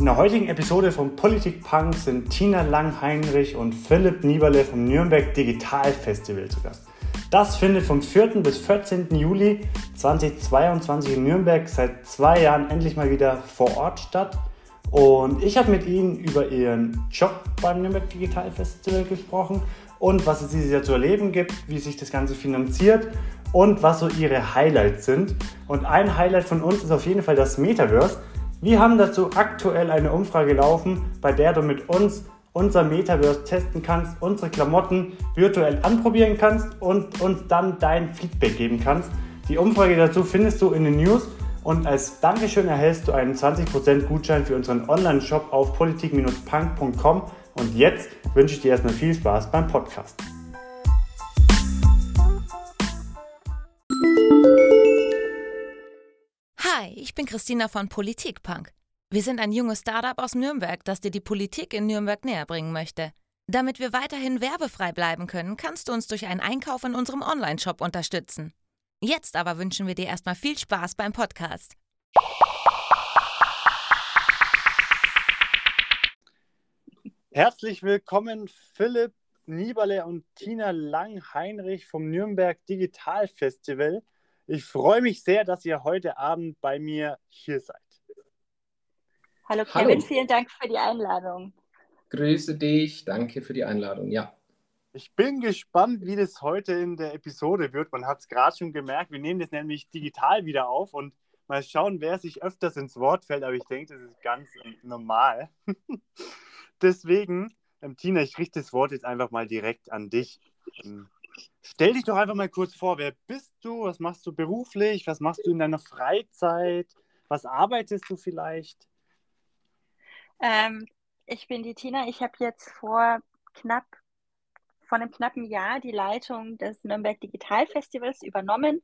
In der heutigen Episode von Politik Punk sind Tina Langheinrich und Philipp Nieberle vom Nürnberg Digital Festival zu Gast. Das findet vom 4. bis 14. Juli 2022 in Nürnberg seit zwei Jahren endlich mal wieder vor Ort statt. Und ich habe mit ihnen über ihren Job beim Nürnberg Digital Festival gesprochen und was es dieses Jahr zu erleben gibt, wie sich das Ganze finanziert und was so ihre Highlights sind. Und ein Highlight von uns ist auf jeden Fall das Metaverse. Wir haben dazu aktuell eine Umfrage laufen, bei der du mit uns unser Metaverse testen kannst, unsere Klamotten virtuell anprobieren kannst und uns dann dein Feedback geben kannst. Die Umfrage dazu findest du in den News und als Dankeschön erhältst du einen 20% Gutschein für unseren Online-Shop auf politik-punk.com. Und jetzt wünsche ich dir erstmal viel Spaß beim Podcast. Hi, ich bin Christina von Politikpunk. Wir sind ein junges Startup aus Nürnberg, das dir die Politik in Nürnberg näher bringen möchte. Damit wir weiterhin werbefrei bleiben können, kannst du uns durch einen Einkauf in unserem Online-Shop unterstützen. Jetzt aber wünschen wir dir erstmal viel Spaß beim Podcast. Herzlich willkommen, Philipp Nieberle und Tina Lang-Heinrich vom Nürnberg Digital Festival. Ich freue mich sehr, dass ihr heute Abend bei mir hier seid. Hallo Kevin, Hallo. vielen Dank für die Einladung. Grüße dich, danke für die Einladung, ja. Ich bin gespannt, wie das heute in der Episode wird. Man hat es gerade schon gemerkt, wir nehmen das nämlich digital wieder auf und mal schauen, wer sich öfters ins Wort fällt, aber ich denke, das ist ganz normal. Deswegen, ähm, Tina, ich richte das Wort jetzt einfach mal direkt an dich. Ähm, Stell dich doch einfach mal kurz vor, wer bist du? Was machst du beruflich? Was machst du in deiner Freizeit? Was arbeitest du vielleicht? Ähm, ich bin die Tina. Ich habe jetzt vor knapp vor einem knappen Jahr die Leitung des Nürnberg Digital Festivals übernommen.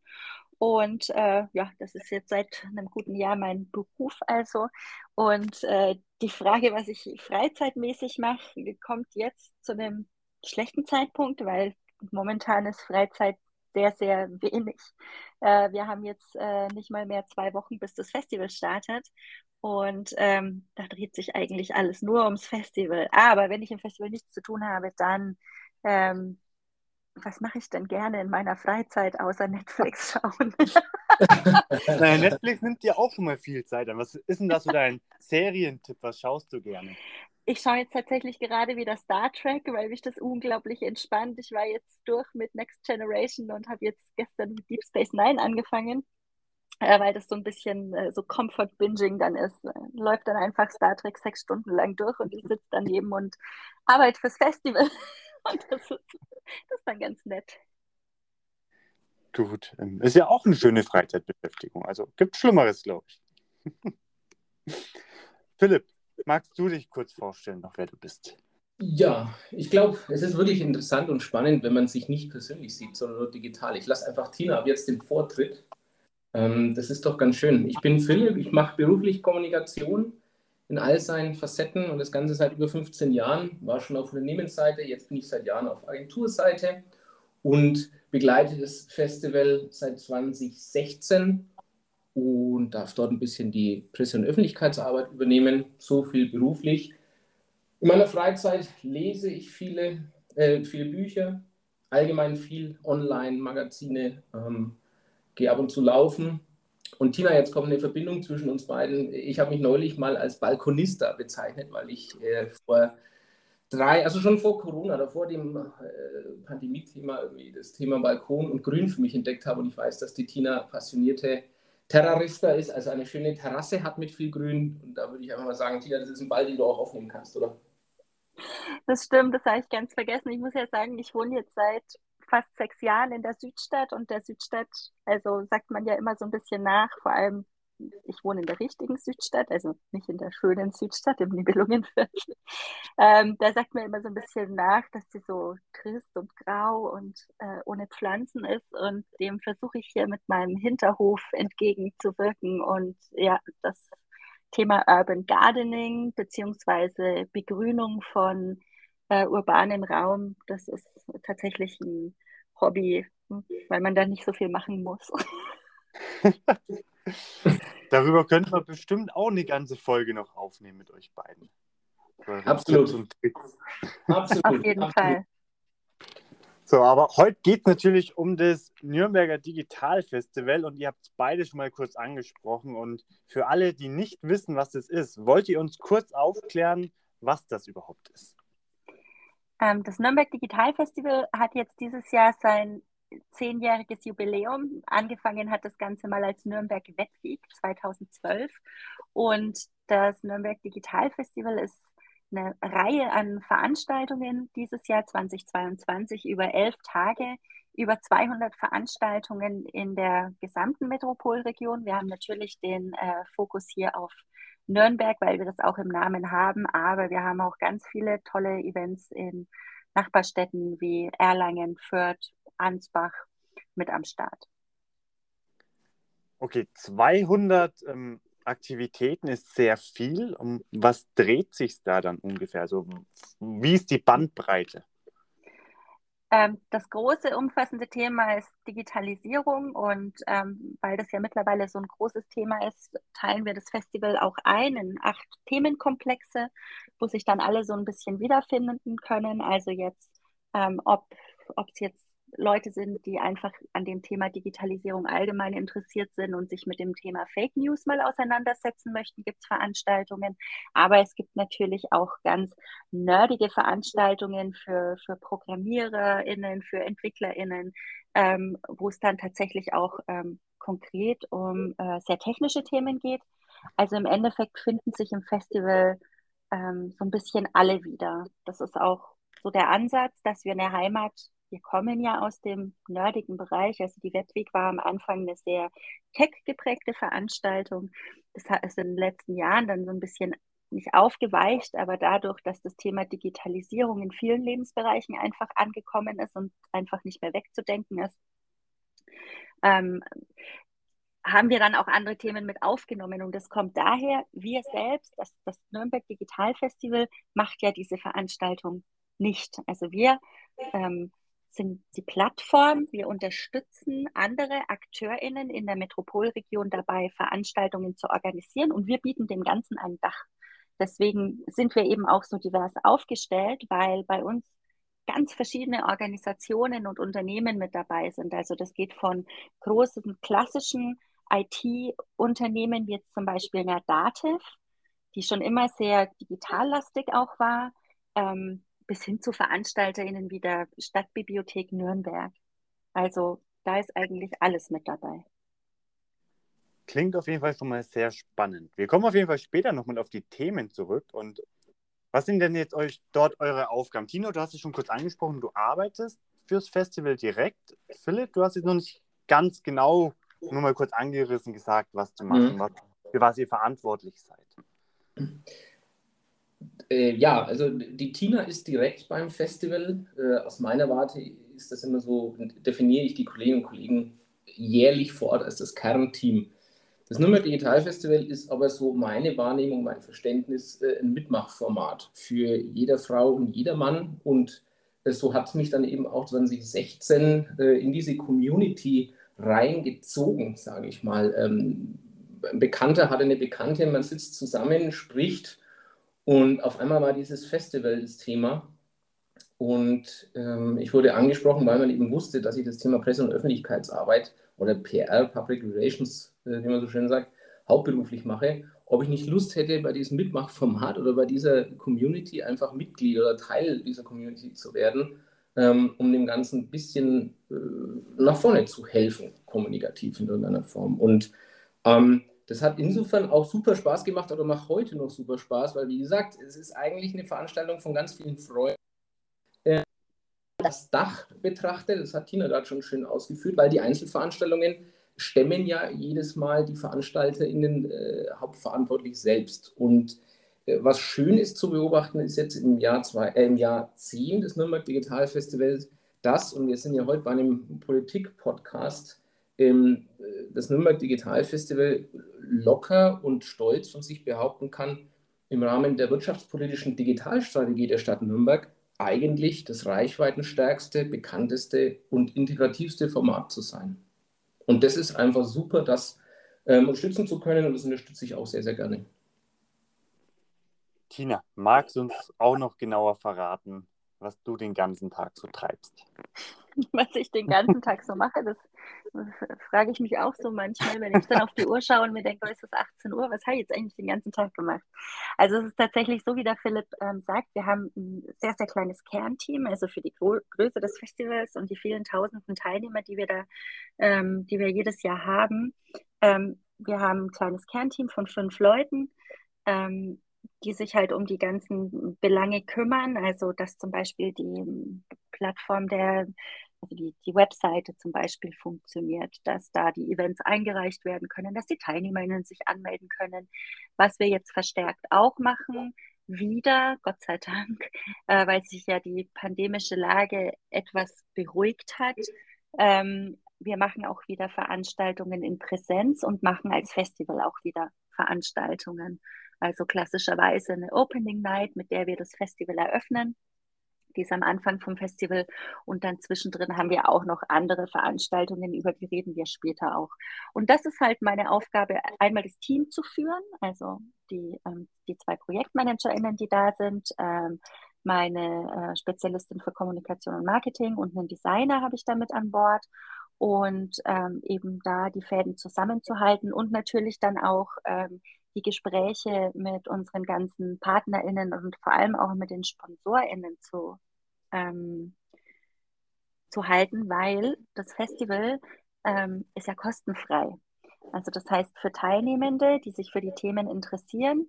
Und äh, ja, das ist jetzt seit einem guten Jahr mein Beruf also. Und äh, die Frage, was ich freizeitmäßig mache, kommt jetzt zu einem schlechten Zeitpunkt, weil momentan ist Freizeit sehr, sehr wenig. Äh, wir haben jetzt äh, nicht mal mehr zwei Wochen, bis das Festival startet. Und ähm, da dreht sich eigentlich alles nur ums Festival. Aber wenn ich im Festival nichts zu tun habe, dann, ähm, was mache ich denn gerne in meiner Freizeit außer Netflix schauen? Nein, Netflix nimmt dir auch schon mal viel Zeit an. Was ist denn das so dein Serientipp? Was schaust du gerne? Ich schaue jetzt tatsächlich gerade wieder Star Trek, weil mich das unglaublich entspannt. Ich war jetzt durch mit Next Generation und habe jetzt gestern mit Deep Space Nine angefangen, äh, weil das so ein bisschen äh, so Comfort-Binging dann ist. Äh, läuft dann einfach Star Trek sechs Stunden lang durch und ich sitze daneben und arbeite fürs Festival. und das ist, das ist dann ganz nett. Gut, ähm, ist ja auch eine schöne Freizeitbeschäftigung. Also gibt Schlimmeres, glaube ich. Philipp, magst du dich kurz vorstellen, noch wer du bist? Ja, ich glaube, es ist wirklich interessant und spannend, wenn man sich nicht persönlich sieht, sondern nur digital. Ich lasse einfach Tina ab jetzt den Vortritt. Ähm, das ist doch ganz schön. Ich bin Philipp, ich mache beruflich Kommunikation in all seinen Facetten und das Ganze seit über 15 Jahren. War schon auf Unternehmensseite, jetzt bin ich seit Jahren auf Agenturseite und begleite das Festival seit 2016 und darf dort ein bisschen die Presse- und Öffentlichkeitsarbeit übernehmen, so viel beruflich. In meiner Freizeit lese ich viele, äh, viele Bücher, allgemein viel Online-Magazine, ähm, gehe ab und zu laufen. Und Tina, jetzt kommt eine Verbindung zwischen uns beiden. Ich habe mich neulich mal als Balkonista bezeichnet, weil ich äh, vor drei, also schon vor Corona oder vor dem äh, Pandemie-Thema das Thema Balkon und Grün für mich entdeckt habe. Und ich weiß, dass die Tina passionierte Terrarista ist, also eine schöne Terrasse hat mit viel Grün. Und da würde ich einfach mal sagen, Tina, das ist ein Ball, den du auch aufnehmen kannst, oder? Das stimmt, das habe ich ganz vergessen. Ich muss ja sagen, ich wohne jetzt seit fast sechs Jahren in der Südstadt und der Südstadt, also sagt man ja immer so ein bisschen nach, vor allem ich wohne in der richtigen Südstadt, also nicht in der schönen Südstadt im Nibelungenviertel. Ähm, da sagt man immer so ein bisschen nach, dass sie so trist und grau und äh, ohne Pflanzen ist. Und dem versuche ich hier mit meinem Hinterhof entgegenzuwirken. Und ja, das Thema Urban Gardening beziehungsweise Begrünung von äh, urbanem Raum, das ist tatsächlich ein Hobby, weil man da nicht so viel machen muss. darüber könnten wir bestimmt auch eine ganze Folge noch aufnehmen mit euch beiden. Absolut. Absolut. Auf jeden Absolut. Fall. So, aber heute geht es natürlich um das Nürnberger Digitalfestival und ihr habt es beide schon mal kurz angesprochen. Und für alle, die nicht wissen, was das ist, wollt ihr uns kurz aufklären, was das überhaupt ist? Ähm, das Nürnberg Digitalfestival hat jetzt dieses Jahr sein zehnjähriges Jubiläum. Angefangen hat das Ganze mal als Nürnberg Webweek 2012. Und das Nürnberg Digitalfestival ist eine Reihe an Veranstaltungen dieses Jahr 2022 über elf Tage, über 200 Veranstaltungen in der gesamten Metropolregion. Wir haben natürlich den äh, Fokus hier auf Nürnberg, weil wir das auch im Namen haben, aber wir haben auch ganz viele tolle Events in Nachbarstädten wie Erlangen, Fürth, Ansbach mit am Start. Okay, 200 ähm, Aktivitäten ist sehr viel. Um was dreht sich da dann ungefähr? Also, wie ist die Bandbreite? Ähm, das große, umfassende Thema ist Digitalisierung und ähm, weil das ja mittlerweile so ein großes Thema ist, teilen wir das Festival auch ein in acht Themenkomplexe, wo sich dann alle so ein bisschen wiederfinden können. Also jetzt, ähm, ob es jetzt Leute sind, die einfach an dem Thema Digitalisierung allgemein interessiert sind und sich mit dem Thema Fake News mal auseinandersetzen möchten, gibt es Veranstaltungen. Aber es gibt natürlich auch ganz nerdige Veranstaltungen für, für ProgrammiererInnen, für EntwicklerInnen, ähm, wo es dann tatsächlich auch ähm, konkret um äh, sehr technische Themen geht. Also im Endeffekt finden sich im Festival ähm, so ein bisschen alle wieder. Das ist auch so der Ansatz, dass wir eine Heimat wir kommen ja aus dem nerdigen Bereich. Also die Webweek war am Anfang eine sehr tech-geprägte Veranstaltung. Das ist in den letzten Jahren dann so ein bisschen nicht aufgeweicht, aber dadurch, dass das Thema Digitalisierung in vielen Lebensbereichen einfach angekommen ist und einfach nicht mehr wegzudenken ist, ähm, haben wir dann auch andere Themen mit aufgenommen. Und das kommt daher, wir selbst, das, das Nürnberg Digital Festival macht ja diese Veranstaltung nicht. Also wir ähm, sind die Plattform. Wir unterstützen andere AkteurInnen in der Metropolregion dabei, Veranstaltungen zu organisieren und wir bieten dem Ganzen ein Dach. Deswegen sind wir eben auch so divers aufgestellt, weil bei uns ganz verschiedene Organisationen und Unternehmen mit dabei sind. Also das geht von großen klassischen IT-Unternehmen wie jetzt zum Beispiel einer Dativ, die schon immer sehr digitallastig auch war, ähm, bis hin zu VeranstalterInnen wie der Stadtbibliothek Nürnberg. Also da ist eigentlich alles mit dabei. Klingt auf jeden Fall schon mal sehr spannend. Wir kommen auf jeden Fall später nochmal auf die Themen zurück. Und was sind denn jetzt euch dort eure Aufgaben? Tino, du hast es schon kurz angesprochen, du arbeitest fürs Festival direkt. Philipp, du hast jetzt noch nicht ganz genau nur mal kurz angerissen gesagt, was du machst mhm. was, für was ihr verantwortlich seid. Äh, ja, also die Tina ist direkt beim Festival. Äh, aus meiner Warte ist das immer so, definiere ich die Kolleginnen und Kollegen jährlich vor Ort als das Kernteam. Das Nürnberg Digital Festival ist aber so meine Wahrnehmung, mein Verständnis, äh, ein Mitmachformat für jede Frau und jeder Mann. Und äh, so hat es mich dann eben auch 2016 äh, in diese Community reingezogen, sage ich mal. Ähm, ein Bekannter hatte eine Bekannte, man sitzt zusammen, spricht und auf einmal war dieses Festival das Thema. Und ähm, ich wurde angesprochen, weil man eben wusste, dass ich das Thema Presse- und Öffentlichkeitsarbeit oder PR, Public Relations, äh, wie man so schön sagt, hauptberuflich mache, ob ich nicht Lust hätte, bei diesem Mitmachformat oder bei dieser Community einfach Mitglied oder Teil dieser Community zu werden, ähm, um dem Ganzen ein bisschen äh, nach vorne zu helfen, kommunikativ in irgendeiner Form. Und ähm, das hat insofern auch super Spaß gemacht oder macht heute noch super Spaß, weil wie gesagt, es ist eigentlich eine Veranstaltung von ganz vielen Freunden. Äh, das Dach betrachtet, das hat Tina gerade schon schön ausgeführt, weil die Einzelveranstaltungen stemmen ja jedes Mal die VeranstalterInnen äh, hauptverantwortlich selbst. Und äh, was schön ist zu beobachten, ist jetzt im Jahr, zwei, äh, im Jahr 10 des Nürnberg Digital Festivals, das, und wir sind ja heute bei einem Politik-Podcast, das Nürnberg Digital Festival locker und stolz von sich behaupten kann, im Rahmen der wirtschaftspolitischen Digitalstrategie der Stadt Nürnberg eigentlich das reichweitenstärkste, bekannteste und integrativste Format zu sein. Und das ist einfach super, dass ähm, unterstützen zu können und das unterstütze ich auch sehr, sehr gerne. Tina, magst du uns auch noch genauer verraten, was du den ganzen Tag so treibst? Was ich den ganzen Tag so mache, das, das frage ich mich auch so manchmal, wenn ich dann auf die Uhr schaue und mir denke, oh, ist es 18 Uhr, was habe ich jetzt eigentlich den ganzen Tag gemacht? Also es ist tatsächlich so, wie der Philipp ähm, sagt, wir haben ein sehr, sehr kleines Kernteam, also für die Gro Größe des Festivals und die vielen tausenden Teilnehmer, die wir da, ähm, die wir jedes Jahr haben. Ähm, wir haben ein kleines Kernteam von fünf Leuten. Ähm, die sich halt um die ganzen Belange kümmern, also dass zum Beispiel die Plattform der, also die, die Webseite zum Beispiel funktioniert, dass da die Events eingereicht werden können, dass die Teilnehmerinnen sich anmelden können. Was wir jetzt verstärkt auch machen, wieder, Gott sei Dank, äh, weil sich ja die pandemische Lage etwas beruhigt hat. Ähm, wir machen auch wieder Veranstaltungen in Präsenz und machen als Festival auch wieder Veranstaltungen. Also klassischerweise eine Opening Night, mit der wir das Festival eröffnen. Die ist am Anfang vom Festival und dann zwischendrin haben wir auch noch andere Veranstaltungen, über die reden wir später auch. Und das ist halt meine Aufgabe, einmal das Team zu führen, also die, ähm, die zwei ProjektmanagerInnen, die da sind, ähm, meine äh, Spezialistin für Kommunikation und Marketing und einen Designer habe ich damit an Bord und ähm, eben da die Fäden zusammenzuhalten und natürlich dann auch ähm, die Gespräche mit unseren ganzen PartnerInnen und vor allem auch mit den SponsorInnen zu, ähm, zu halten, weil das Festival ähm, ist ja kostenfrei. Also das heißt, für Teilnehmende, die sich für die Themen interessieren,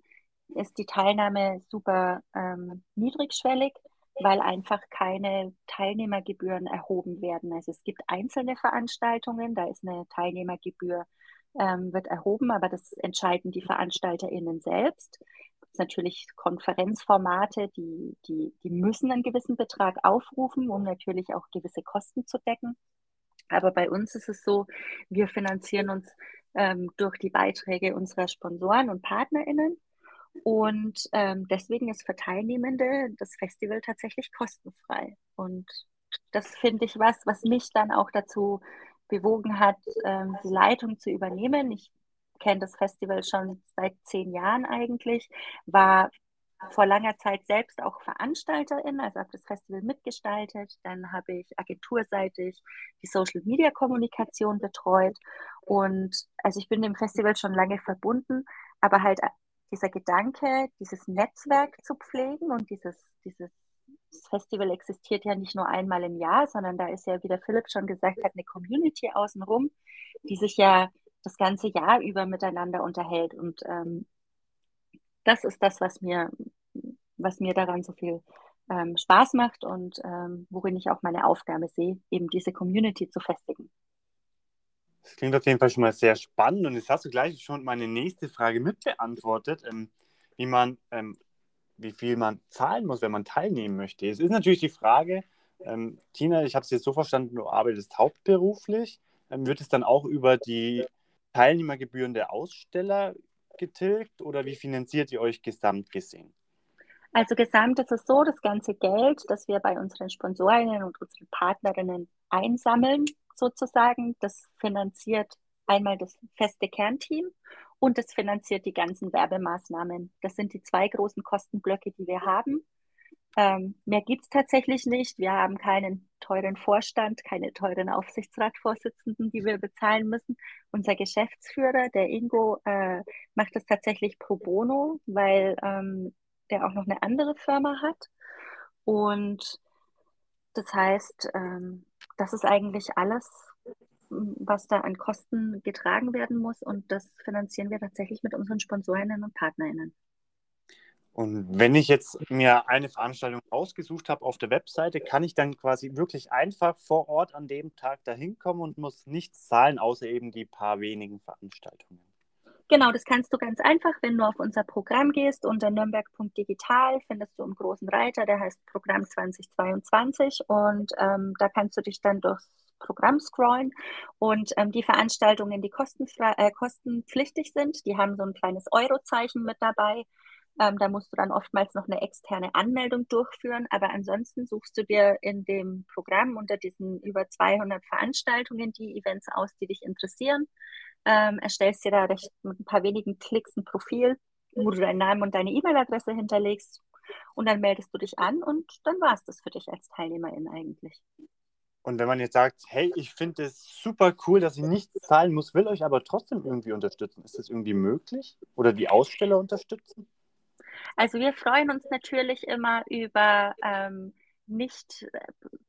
ist die Teilnahme super ähm, niedrigschwellig, weil einfach keine Teilnehmergebühren erhoben werden. Also es gibt einzelne Veranstaltungen, da ist eine Teilnehmergebühr ähm, wird erhoben, aber das entscheiden die VeranstalterInnen selbst. Es natürlich Konferenzformate, die, die, die müssen einen gewissen Betrag aufrufen, um natürlich auch gewisse Kosten zu decken. Aber bei uns ist es so, wir finanzieren uns ähm, durch die Beiträge unserer Sponsoren und PartnerInnen. Und ähm, deswegen ist für Teilnehmende das Festival tatsächlich kostenfrei. Und das finde ich was, was mich dann auch dazu bewogen hat, ähm, die Leitung zu übernehmen. Ich kenne das Festival schon seit zehn Jahren eigentlich, war vor langer Zeit selbst auch Veranstalterin, also habe das Festival mitgestaltet. Dann habe ich agenturseitig die Social Media Kommunikation betreut. Und also ich bin dem Festival schon lange verbunden, aber halt dieser Gedanke, dieses Netzwerk zu pflegen und dieses, dieses Festival existiert ja nicht nur einmal im Jahr, sondern da ist ja, wie der Philipp schon gesagt hat, eine Community außenrum, die sich ja das ganze Jahr über miteinander unterhält. Und ähm, das ist das, was mir, was mir daran so viel ähm, Spaß macht und ähm, worin ich auch meine Aufgabe sehe, eben diese Community zu festigen. Das klingt auf jeden Fall schon mal sehr spannend und jetzt hast du gleich schon meine nächste Frage mitbeantwortet, ähm, wie man ähm, wie viel man zahlen muss, wenn man teilnehmen möchte. Es ist natürlich die Frage, ähm, Tina, ich habe es jetzt so verstanden, du arbeitest hauptberuflich. Wird es dann auch über die Teilnehmergebühren der Aussteller getilgt oder wie finanziert ihr euch gesamt gesehen? Also gesamt ist es so, das ganze Geld, das wir bei unseren Sponsorinnen und unseren Partnerinnen einsammeln, sozusagen, das finanziert einmal das feste Kernteam und es finanziert die ganzen Werbemaßnahmen. Das sind die zwei großen Kostenblöcke, die wir haben. Ähm, mehr gibt es tatsächlich nicht. Wir haben keinen teuren Vorstand, keine teuren Aufsichtsratsvorsitzenden, die wir bezahlen müssen. Unser Geschäftsführer, der Ingo, äh, macht das tatsächlich pro bono, weil ähm, der auch noch eine andere Firma hat. Und das heißt, ähm, das ist eigentlich alles, was da an Kosten getragen werden muss. Und das finanzieren wir tatsächlich mit unseren Sponsorinnen und Partnerinnen. Und wenn ich jetzt mir eine Veranstaltung ausgesucht habe auf der Webseite, kann ich dann quasi wirklich einfach vor Ort an dem Tag dahin kommen und muss nichts zahlen, außer eben die paar wenigen Veranstaltungen. Genau, das kannst du ganz einfach, wenn du auf unser Programm gehst. Unter nürnberg.digital findest du einen großen Reiter, der heißt Programm 2022. Und ähm, da kannst du dich dann durchs Programm scrollen und ähm, die Veranstaltungen, die kostenfrei, äh, kostenpflichtig sind, die haben so ein kleines Eurozeichen mit dabei. Ähm, da musst du dann oftmals noch eine externe Anmeldung durchführen, aber ansonsten suchst du dir in dem Programm unter diesen über 200 Veranstaltungen die Events aus, die dich interessieren, ähm, erstellst dir da recht, mit ein paar wenigen Klicks ein Profil, wo du deinen Namen und deine E-Mail-Adresse hinterlegst und dann meldest du dich an und dann war es das für dich als Teilnehmerin eigentlich. Und wenn man jetzt sagt, hey, ich finde es super cool, dass ich nichts zahlen muss, will euch aber trotzdem irgendwie unterstützen, ist das irgendwie möglich? Oder die Aussteller unterstützen? Also wir freuen uns natürlich immer über ähm, nicht,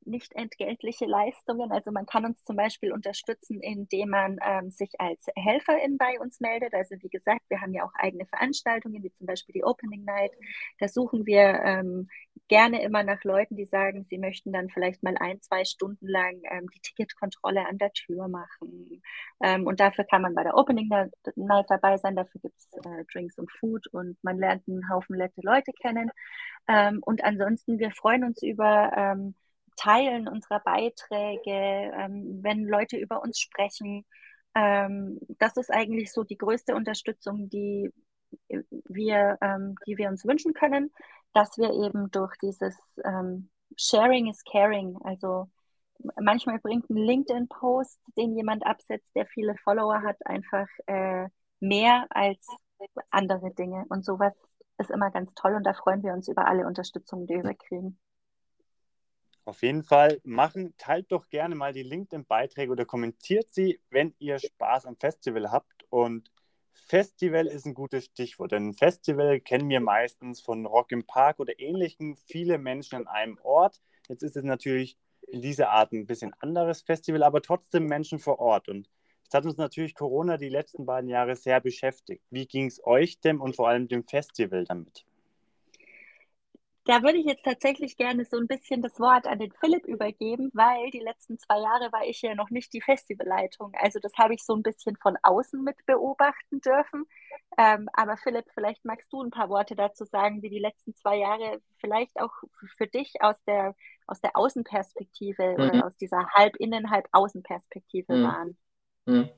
nicht entgeltliche Leistungen. Also man kann uns zum Beispiel unterstützen, indem man ähm, sich als Helferin bei uns meldet. Also wie gesagt, wir haben ja auch eigene Veranstaltungen, wie zum Beispiel die Opening Night. Da suchen wir ähm, gerne immer nach Leuten, die sagen, sie möchten dann vielleicht mal ein, zwei Stunden lang ähm, die Ticketkontrolle an der Tür machen. Ähm, und dafür kann man bei der Opening Night dabei sein. Dafür gibt es äh, Drinks und Food und man lernt einen Haufen nette Leute kennen. Ähm, und ansonsten, wir freuen uns über ähm, Teilen unserer Beiträge, ähm, wenn Leute über uns sprechen. Ähm, das ist eigentlich so die größte Unterstützung, die wir, ähm, die wir uns wünschen können, dass wir eben durch dieses ähm, Sharing is Caring, also manchmal bringt ein LinkedIn-Post, den jemand absetzt, der viele Follower hat, einfach äh, mehr als andere Dinge. Und sowas ist immer ganz toll und da freuen wir uns über alle Unterstützung, die wir kriegen. Auf jeden Fall machen, teilt doch gerne mal die LinkedIn-Beiträge oder kommentiert sie, wenn ihr Spaß am Festival habt. Und Festival ist ein gutes Stichwort, denn Festival kennen wir meistens von Rock im Park oder ähnlichen, viele Menschen an einem Ort. Jetzt ist es natürlich in dieser Art ein bisschen anderes Festival, aber trotzdem Menschen vor Ort. Und Jetzt hat uns natürlich Corona die letzten beiden Jahre sehr beschäftigt. Wie ging es euch denn und vor allem dem Festival damit? Da würde ich jetzt tatsächlich gerne so ein bisschen das Wort an den Philipp übergeben, weil die letzten zwei Jahre war ich ja noch nicht die Festivalleitung. Also das habe ich so ein bisschen von außen mit beobachten dürfen. Ähm, aber Philipp, vielleicht magst du ein paar Worte dazu sagen, wie die letzten zwei Jahre vielleicht auch für dich aus der, aus der Außenperspektive mhm. oder aus dieser halb-innen, halb-außenperspektive mhm. waren. Hm.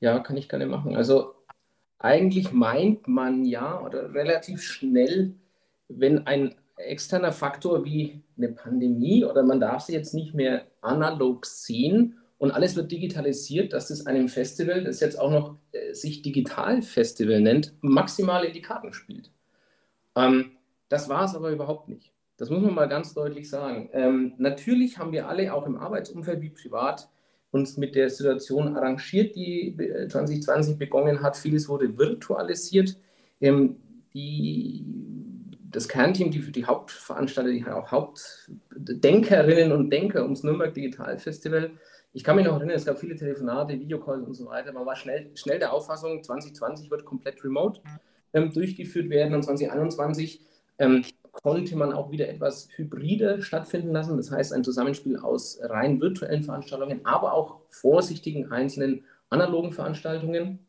Ja, kann ich gerne machen. Also eigentlich meint man ja oder relativ schnell, wenn ein externer Faktor wie eine Pandemie oder man darf sie jetzt nicht mehr analog sehen und alles wird digitalisiert, dass das einem Festival, das jetzt auch noch äh, sich Digitalfestival nennt, maximal in die Karten spielt. Ähm, das war es aber überhaupt nicht. Das muss man mal ganz deutlich sagen. Ähm, natürlich haben wir alle auch im Arbeitsumfeld wie privat uns mit der Situation arrangiert, die 2020 äh, begonnen hat. Vieles wurde virtualisiert. Ähm, die, das Kernteam, die, die Hauptveranstalter, die auch Hauptdenkerinnen und Denker ums Nürnberg Digital Festival. Ich kann mich noch erinnern, es gab viele Telefonate, Videocalls und so weiter. Man war schnell, schnell der Auffassung, 2020 wird komplett remote ähm, durchgeführt werden und 2021 ähm, konnte man auch wieder etwas hybrider stattfinden lassen. Das heißt, ein Zusammenspiel aus rein virtuellen Veranstaltungen, aber auch vorsichtigen einzelnen analogen Veranstaltungen.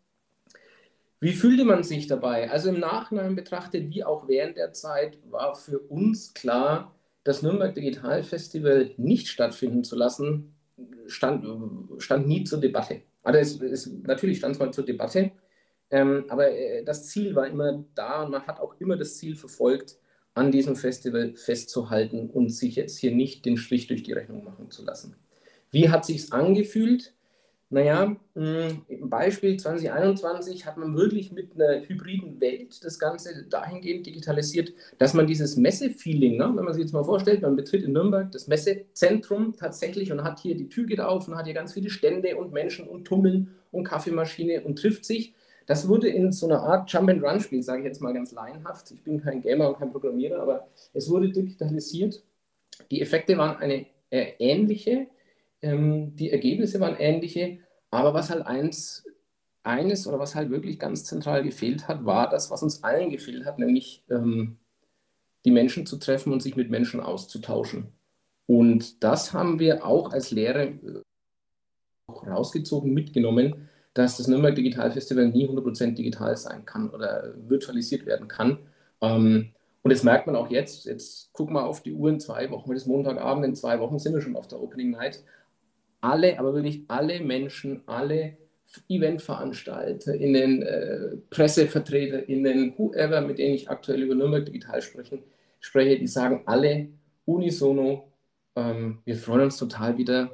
Wie fühlte man sich dabei? Also im Nachhinein betrachtet, wie auch während der Zeit, war für uns klar, das Nürnberg Digital Festival nicht stattfinden zu lassen, stand, stand nie zur Debatte. Also es, es, natürlich stand es mal zur Debatte, ähm, aber äh, das Ziel war immer da und man hat auch immer das Ziel verfolgt, an diesem Festival festzuhalten und sich jetzt hier nicht den Strich durch die Rechnung machen zu lassen. Wie hat sich angefühlt? Naja, hm, im Beispiel 2021 hat man wirklich mit einer hybriden Welt das Ganze dahingehend digitalisiert, dass man dieses Messe-Feeling, ne, wenn man sich jetzt mal vorstellt, man betritt in Nürnberg das Messezentrum tatsächlich und hat hier die Tür geht auf und hat hier ganz viele Stände und Menschen und Tummeln und Kaffeemaschine und trifft sich das wurde in so einer Art Jump-and-Run-Spiel, sage ich jetzt mal ganz laienhaft. Ich bin kein Gamer und kein Programmierer, aber es wurde digitalisiert. Die Effekte waren eine äh, ähnliche, ähm, die Ergebnisse waren ähnliche, aber was halt eins, eines oder was halt wirklich ganz zentral gefehlt hat, war das, was uns allen gefehlt hat, nämlich ähm, die Menschen zu treffen und sich mit Menschen auszutauschen. Und das haben wir auch als Lehre äh, rausgezogen, mitgenommen, dass das Nürnberg Digital Festival nie 100% digital sein kann oder virtualisiert werden kann. Ähm, und das merkt man auch jetzt. Jetzt gucken wir auf die Uhr in zwei Wochen. Heute ist Montagabend, in zwei Wochen sind wir schon auf der Opening Night. Alle, aber wirklich alle Menschen, alle EventveranstalterInnen, äh, PressevertreterInnen, whoever, mit denen ich aktuell über Nürnberg digital sprechen, spreche, die sagen alle unisono, ähm, wir freuen uns total wieder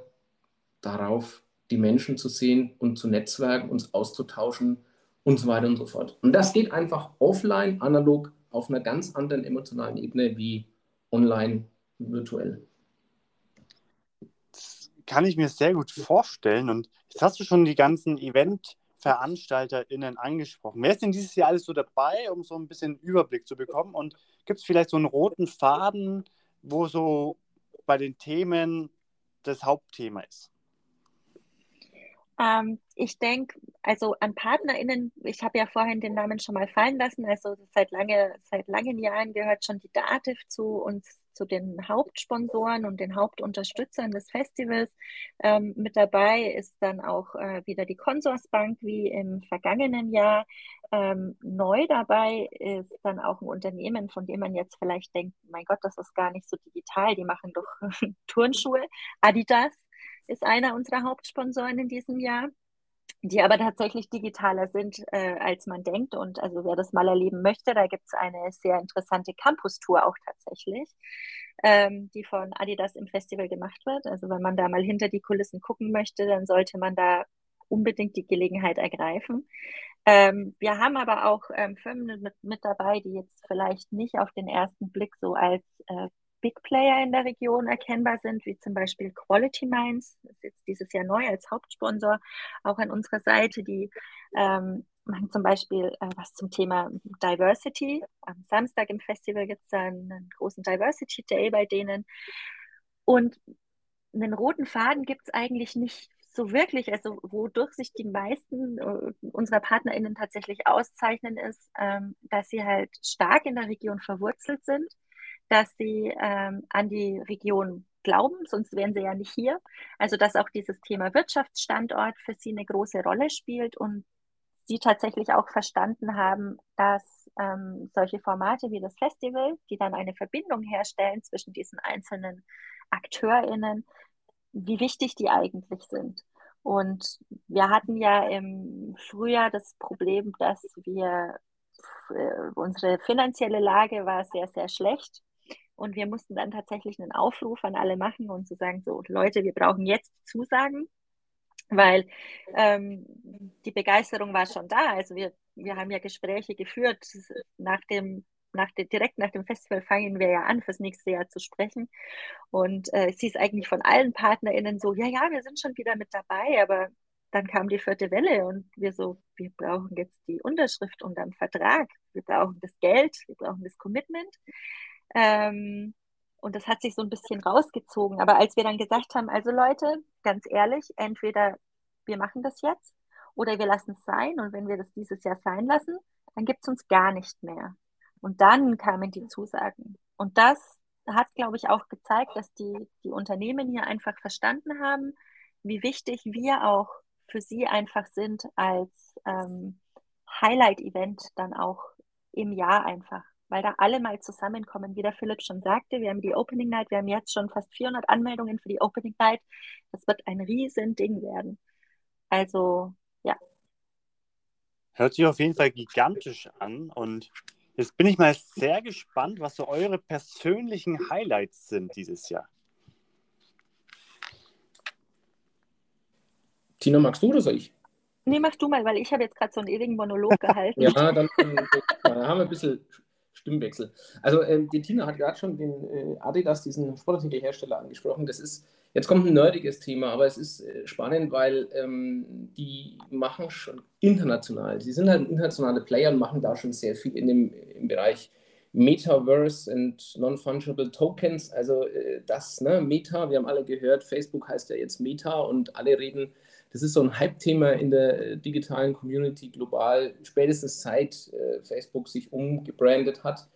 darauf, die Menschen zu sehen und zu netzwerken, uns auszutauschen und so weiter und so fort. Und das geht einfach offline, analog, auf einer ganz anderen emotionalen Ebene wie online, virtuell. Das kann ich mir sehr gut vorstellen. Und jetzt hast du schon die ganzen EventveranstalterInnen angesprochen. Wer ist denn dieses Jahr alles so dabei, um so ein bisschen Überblick zu bekommen? Und gibt es vielleicht so einen roten Faden, wo so bei den Themen das Hauptthema ist? Ähm, ich denke, also an PartnerInnen, ich habe ja vorhin den Namen schon mal fallen lassen, also seit, lange, seit langen Jahren gehört schon die Dativ zu uns, zu den Hauptsponsoren und den Hauptunterstützern des Festivals. Ähm, mit dabei ist dann auch äh, wieder die Consorsbank wie im vergangenen Jahr. Ähm, neu dabei ist dann auch ein Unternehmen, von dem man jetzt vielleicht denkt, mein Gott, das ist gar nicht so digital, die machen doch Turnschuhe. Adidas ist einer unserer Hauptsponsoren in diesem Jahr, die aber tatsächlich digitaler sind, äh, als man denkt. Und also wer das mal erleben möchte, da gibt es eine sehr interessante Campus-Tour auch tatsächlich, ähm, die von Adidas im Festival gemacht wird. Also wenn man da mal hinter die Kulissen gucken möchte, dann sollte man da unbedingt die Gelegenheit ergreifen. Ähm, wir haben aber auch ähm, Firmen mit, mit, dabei, die jetzt vielleicht nicht auf den ersten Blick so als äh, Big Player in der Region erkennbar sind, wie zum Beispiel Quality Minds, das ist jetzt dieses Jahr neu als Hauptsponsor auch an unserer Seite, die ähm, machen zum Beispiel äh, was zum Thema Diversity. Am Samstag im Festival gibt es einen, einen großen Diversity Day bei denen. Und einen roten Faden gibt es eigentlich nicht so wirklich, also wodurch sich die meisten äh, unserer PartnerInnen tatsächlich auszeichnen, ist, ähm, dass sie halt stark in der Region verwurzelt sind dass sie ähm, an die Region glauben, sonst wären sie ja nicht hier. Also dass auch dieses Thema Wirtschaftsstandort für sie eine große Rolle spielt und sie tatsächlich auch verstanden haben, dass ähm, solche Formate wie das Festival, die dann eine Verbindung herstellen zwischen diesen einzelnen AkteurInnen, wie wichtig die eigentlich sind. Und wir hatten ja im Frühjahr das Problem, dass wir äh, unsere finanzielle Lage war sehr, sehr schlecht und wir mussten dann tatsächlich einen Aufruf an alle machen und zu sagen, so Leute, wir brauchen jetzt Zusagen, weil ähm, die Begeisterung war schon da. Also wir, wir haben ja Gespräche geführt. Nach dem, nach dem, direkt nach dem Festival fangen wir ja an, fürs nächste Jahr zu sprechen. Und äh, sie ist eigentlich von allen PartnerInnen so, ja, ja, wir sind schon wieder mit dabei, aber dann kam die vierte Welle und wir so, wir brauchen jetzt die Unterschrift und dann Vertrag, wir brauchen das Geld, wir brauchen das Commitment. Ähm, und das hat sich so ein bisschen rausgezogen. Aber als wir dann gesagt haben, also Leute, ganz ehrlich, entweder wir machen das jetzt oder wir lassen es sein. Und wenn wir das dieses Jahr sein lassen, dann gibt es uns gar nicht mehr. Und dann kamen die Zusagen. Und das hat, glaube ich, auch gezeigt, dass die, die Unternehmen hier einfach verstanden haben, wie wichtig wir auch für sie einfach sind als ähm, Highlight-Event dann auch im Jahr einfach weil da alle mal zusammenkommen. Wie der Philipp schon sagte, wir haben die Opening Night, wir haben jetzt schon fast 400 Anmeldungen für die Opening Night. Das wird ein riesen Ding werden. Also, ja. Hört sich auf jeden Fall gigantisch an und jetzt bin ich mal sehr gespannt, was so eure persönlichen Highlights sind dieses Jahr. Tina, magst du oder soll ich? Nee, mach du mal, weil ich habe jetzt gerade so einen ewigen Monolog gehalten. ja, dann, dann, dann haben wir ein bisschen Stimmwechsel. Also ähm, die Tina hat gerade schon den äh, Adidas, diesen Sportartikelhersteller, angesprochen. Das ist, jetzt kommt ein nerdiges Thema, aber es ist äh, spannend, weil ähm, die machen schon international. Sie sind halt internationale Player und machen da schon sehr viel in dem, im Bereich Metaverse und Non-Fungible Tokens. Also äh, das, ne, Meta, wir haben alle gehört, Facebook heißt ja jetzt Meta und alle reden das ist so ein Hype-Thema in der äh, digitalen Community global, spätestens seit äh, Facebook sich umgebrandet hat.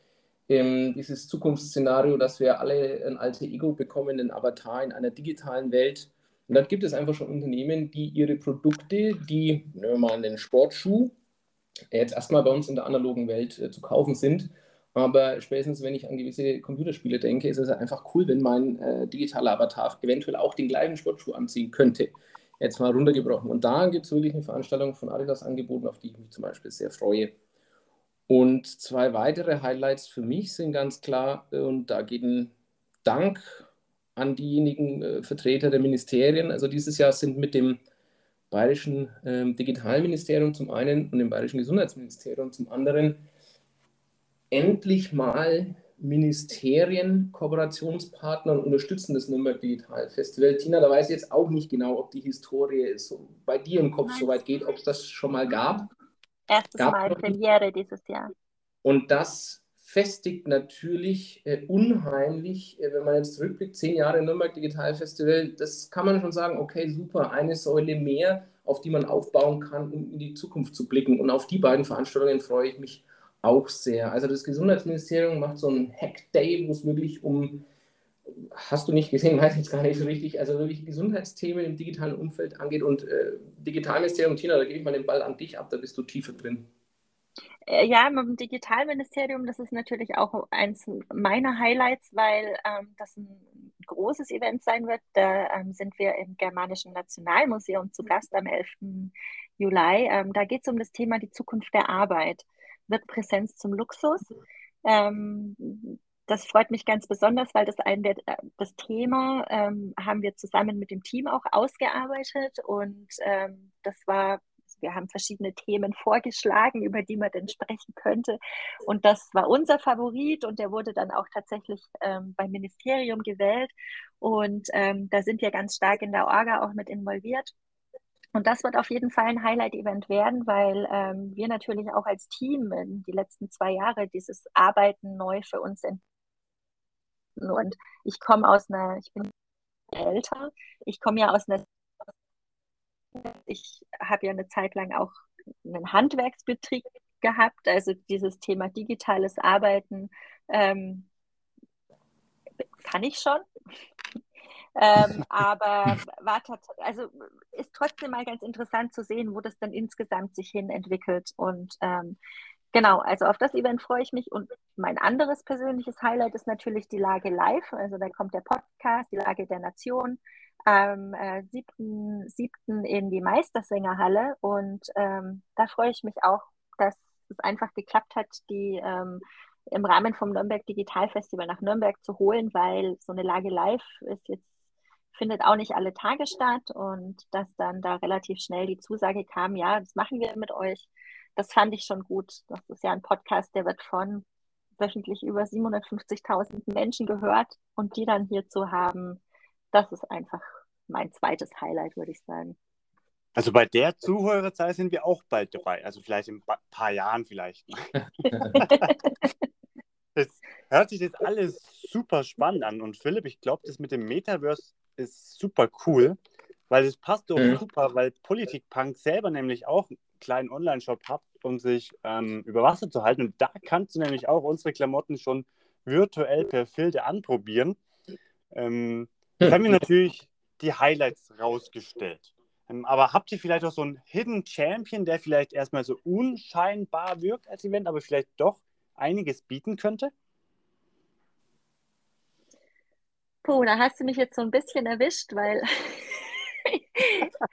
Ähm, dieses Zukunftsszenario, dass wir alle ein alter Ego bekommen, einen Avatar in einer digitalen Welt. Und dann gibt es einfach schon Unternehmen, die ihre Produkte, die, nehmen wir mal einen Sportschuh, jetzt erstmal bei uns in der analogen Welt äh, zu kaufen sind. Aber spätestens, wenn ich an gewisse Computerspiele denke, ist es einfach cool, wenn mein äh, digitaler Avatar eventuell auch den gleichen Sportschuh anziehen könnte. Jetzt mal runtergebrochen. Und da gibt es wirklich eine Veranstaltung von Adidas angeboten, auf die ich mich zum Beispiel sehr freue. Und zwei weitere Highlights für mich sind ganz klar, äh, und da geht ein Dank an diejenigen äh, Vertreter der Ministerien. Also dieses Jahr sind mit dem Bayerischen äh, Digitalministerium zum einen und dem Bayerischen Gesundheitsministerium zum anderen endlich mal Ministerien, Kooperationspartner und unterstützen das Nürnberg Digital Festival. Tina, da weiß ich jetzt auch nicht genau, ob die Historie so bei dir im Kopf so weit geht, ob es das schon mal gab. Erstes gab Mal Premiere dieses Jahr. Und das festigt natürlich äh, unheimlich, äh, wenn man jetzt zurückblickt, zehn Jahre Nürnberg Digital Festival, das kann man schon sagen, okay, super, eine Säule mehr, auf die man aufbauen kann, um in die Zukunft zu blicken. Und auf die beiden Veranstaltungen freue ich mich auch sehr. Also das Gesundheitsministerium macht so einen Hack-Day, wo es wirklich um, hast du nicht gesehen, weiß ich jetzt gar nicht so richtig, also wirklich Gesundheitsthemen im digitalen Umfeld angeht. Und äh, Digitalministerium, Tina, da gebe ich mal den Ball an dich ab, da bist du tiefer drin. Äh, ja, mit dem Digitalministerium, das ist natürlich auch eins meiner Highlights, weil ähm, das ein großes Event sein wird. Da ähm, sind wir im Germanischen Nationalmuseum zu Gast am 11. Juli. Ähm, da geht es um das Thema die Zukunft der Arbeit wird Präsenz zum Luxus. Ähm, das freut mich ganz besonders, weil das ein das Thema ähm, haben wir zusammen mit dem Team auch ausgearbeitet und ähm, das war wir haben verschiedene Themen vorgeschlagen, über die man denn sprechen könnte. Und das war unser Favorit und der wurde dann auch tatsächlich ähm, beim Ministerium gewählt. Und ähm, da sind wir ganz stark in der Orga auch mit involviert. Und das wird auf jeden Fall ein Highlight-Event werden, weil ähm, wir natürlich auch als Team in die letzten zwei Jahre dieses Arbeiten neu für uns entdecken. Und ich komme aus einer, ich bin älter, ich komme ja aus einer, ich habe ja eine Zeit lang auch einen Handwerksbetrieb gehabt, also dieses Thema digitales Arbeiten ähm, kann ich schon. Ähm, aber war also ist trotzdem mal ganz interessant zu sehen, wo das dann insgesamt sich hin entwickelt. Und ähm, genau, also auf das Event freue ich mich. Und mein anderes persönliches Highlight ist natürlich die Lage live. Also da kommt der Podcast, die Lage der Nation am äh, 7. 7. in die Meistersängerhalle. Und ähm, da freue ich mich auch, dass es einfach geklappt hat, die ähm, im Rahmen vom Nürnberg Digital Festival nach Nürnberg zu holen, weil so eine Lage live ist jetzt findet auch nicht alle Tage statt und dass dann da relativ schnell die Zusage kam, ja, das machen wir mit euch. Das fand ich schon gut. Das ist ja ein Podcast, der wird von wöchentlich über 750.000 Menschen gehört und die dann hier zu haben, das ist einfach mein zweites Highlight, würde ich sagen. Also bei der Zuhörerzahl sind wir auch bald dabei, also vielleicht in ein paar Jahren vielleicht. das hört sich jetzt alles super spannend an und Philipp, ich glaube, das mit dem Metaverse ist super cool, weil es passt doch mhm. super, weil Politikpunk selber nämlich auch einen kleinen Online-Shop hat, um sich ähm, über Wasser zu halten. Und da kannst du nämlich auch unsere Klamotten schon virtuell per Filter anprobieren. Ähm, jetzt haben wir natürlich die Highlights rausgestellt. Ähm, aber habt ihr vielleicht auch so einen Hidden Champion, der vielleicht erstmal so unscheinbar wirkt als Event, aber vielleicht doch einiges bieten könnte? Puh, da hast du mich jetzt so ein bisschen erwischt, weil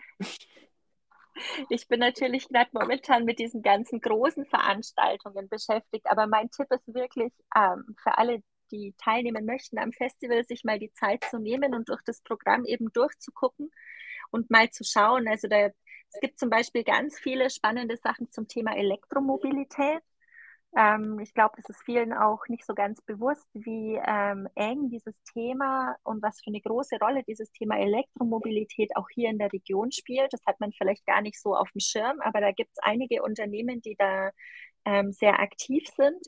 ich bin natürlich gerade momentan mit diesen ganzen großen Veranstaltungen beschäftigt, aber mein Tipp ist wirklich ähm, für alle, die teilnehmen möchten am Festival, sich mal die Zeit zu nehmen und durch das Programm eben durchzugucken und mal zu schauen. Also da, es gibt zum Beispiel ganz viele spannende Sachen zum Thema Elektromobilität. Ähm, ich glaube, es ist vielen auch nicht so ganz bewusst, wie ähm, eng dieses Thema und was für eine große Rolle dieses Thema Elektromobilität auch hier in der Region spielt. Das hat man vielleicht gar nicht so auf dem Schirm, aber da gibt es einige Unternehmen, die da ähm, sehr aktiv sind.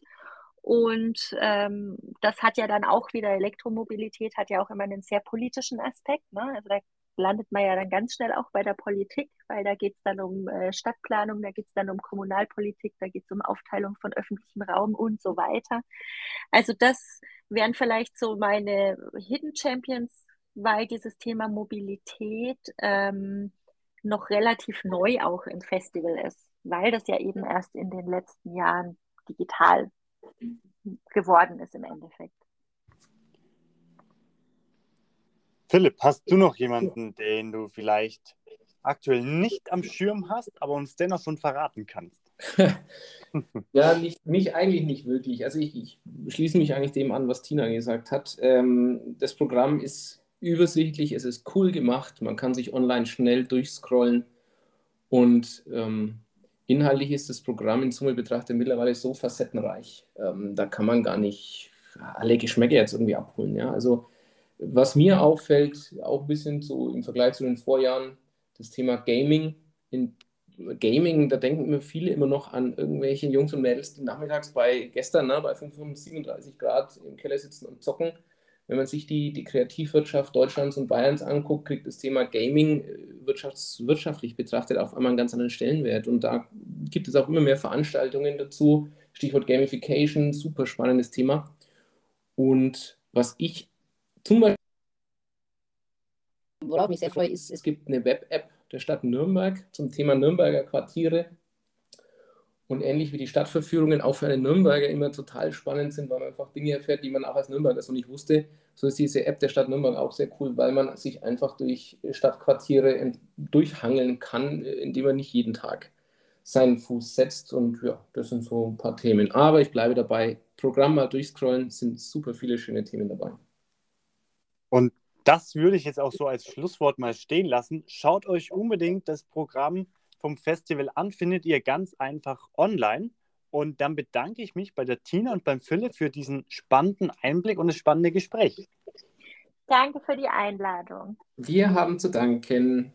Und ähm, das hat ja dann auch wieder, Elektromobilität hat ja auch immer einen sehr politischen Aspekt. Ne? Also da landet man ja dann ganz schnell auch bei der Politik, weil da geht es dann um äh, Stadtplanung, da geht es dann um Kommunalpolitik, da geht es um Aufteilung von öffentlichem Raum und so weiter. Also das wären vielleicht so meine Hidden Champions, weil dieses Thema Mobilität ähm, noch relativ neu auch im Festival ist, weil das ja eben erst in den letzten Jahren digital geworden ist im Endeffekt. Philipp, hast du noch jemanden, den du vielleicht aktuell nicht am Schirm hast, aber uns dennoch schon verraten kannst? ja, nicht, nicht, eigentlich nicht wirklich. Also ich, ich, schließe mich eigentlich dem an, was Tina gesagt hat. Ähm, das Programm ist übersichtlich, es ist cool gemacht, man kann sich online schnell durchscrollen und ähm, inhaltlich ist das Programm in Summe betrachtet mittlerweile so facettenreich. Ähm, da kann man gar nicht alle Geschmäcker jetzt irgendwie abholen. Ja? Also was mir auffällt, auch ein bisschen so im Vergleich zu den Vorjahren, das Thema Gaming. In Gaming, da denken mir viele immer noch an irgendwelche Jungs und Mädels, die nachmittags bei gestern ne, bei 35 Grad im Keller sitzen und zocken. Wenn man sich die, die Kreativwirtschaft Deutschlands und Bayerns anguckt, kriegt das Thema Gaming äh, wirtschaftlich betrachtet auf einmal einen ganz anderen Stellenwert. Und da gibt es auch immer mehr Veranstaltungen dazu. Stichwort Gamification, super spannendes Thema. Und was ich zum Beispiel, worauf mich sehr freue, ist, es gibt eine Web-App der Stadt Nürnberg zum Thema Nürnberger Quartiere. Und ähnlich wie die Stadtverführungen auch für einen Nürnberger immer total spannend sind, weil man einfach Dinge erfährt, die man auch als Nürnberger so nicht wusste. So ist diese App der Stadt Nürnberg auch sehr cool, weil man sich einfach durch Stadtquartiere durchhangeln kann, indem man nicht jeden Tag seinen Fuß setzt. Und ja, das sind so ein paar Themen. Aber ich bleibe dabei. Programm mal durchscrollen, sind super viele schöne Themen dabei. Und das würde ich jetzt auch so als Schlusswort mal stehen lassen. Schaut euch unbedingt das Programm vom Festival an, findet ihr ganz einfach online. Und dann bedanke ich mich bei der Tina und beim Philipp für diesen spannenden Einblick und das spannende Gespräch. Danke für die Einladung. Wir haben zu danken.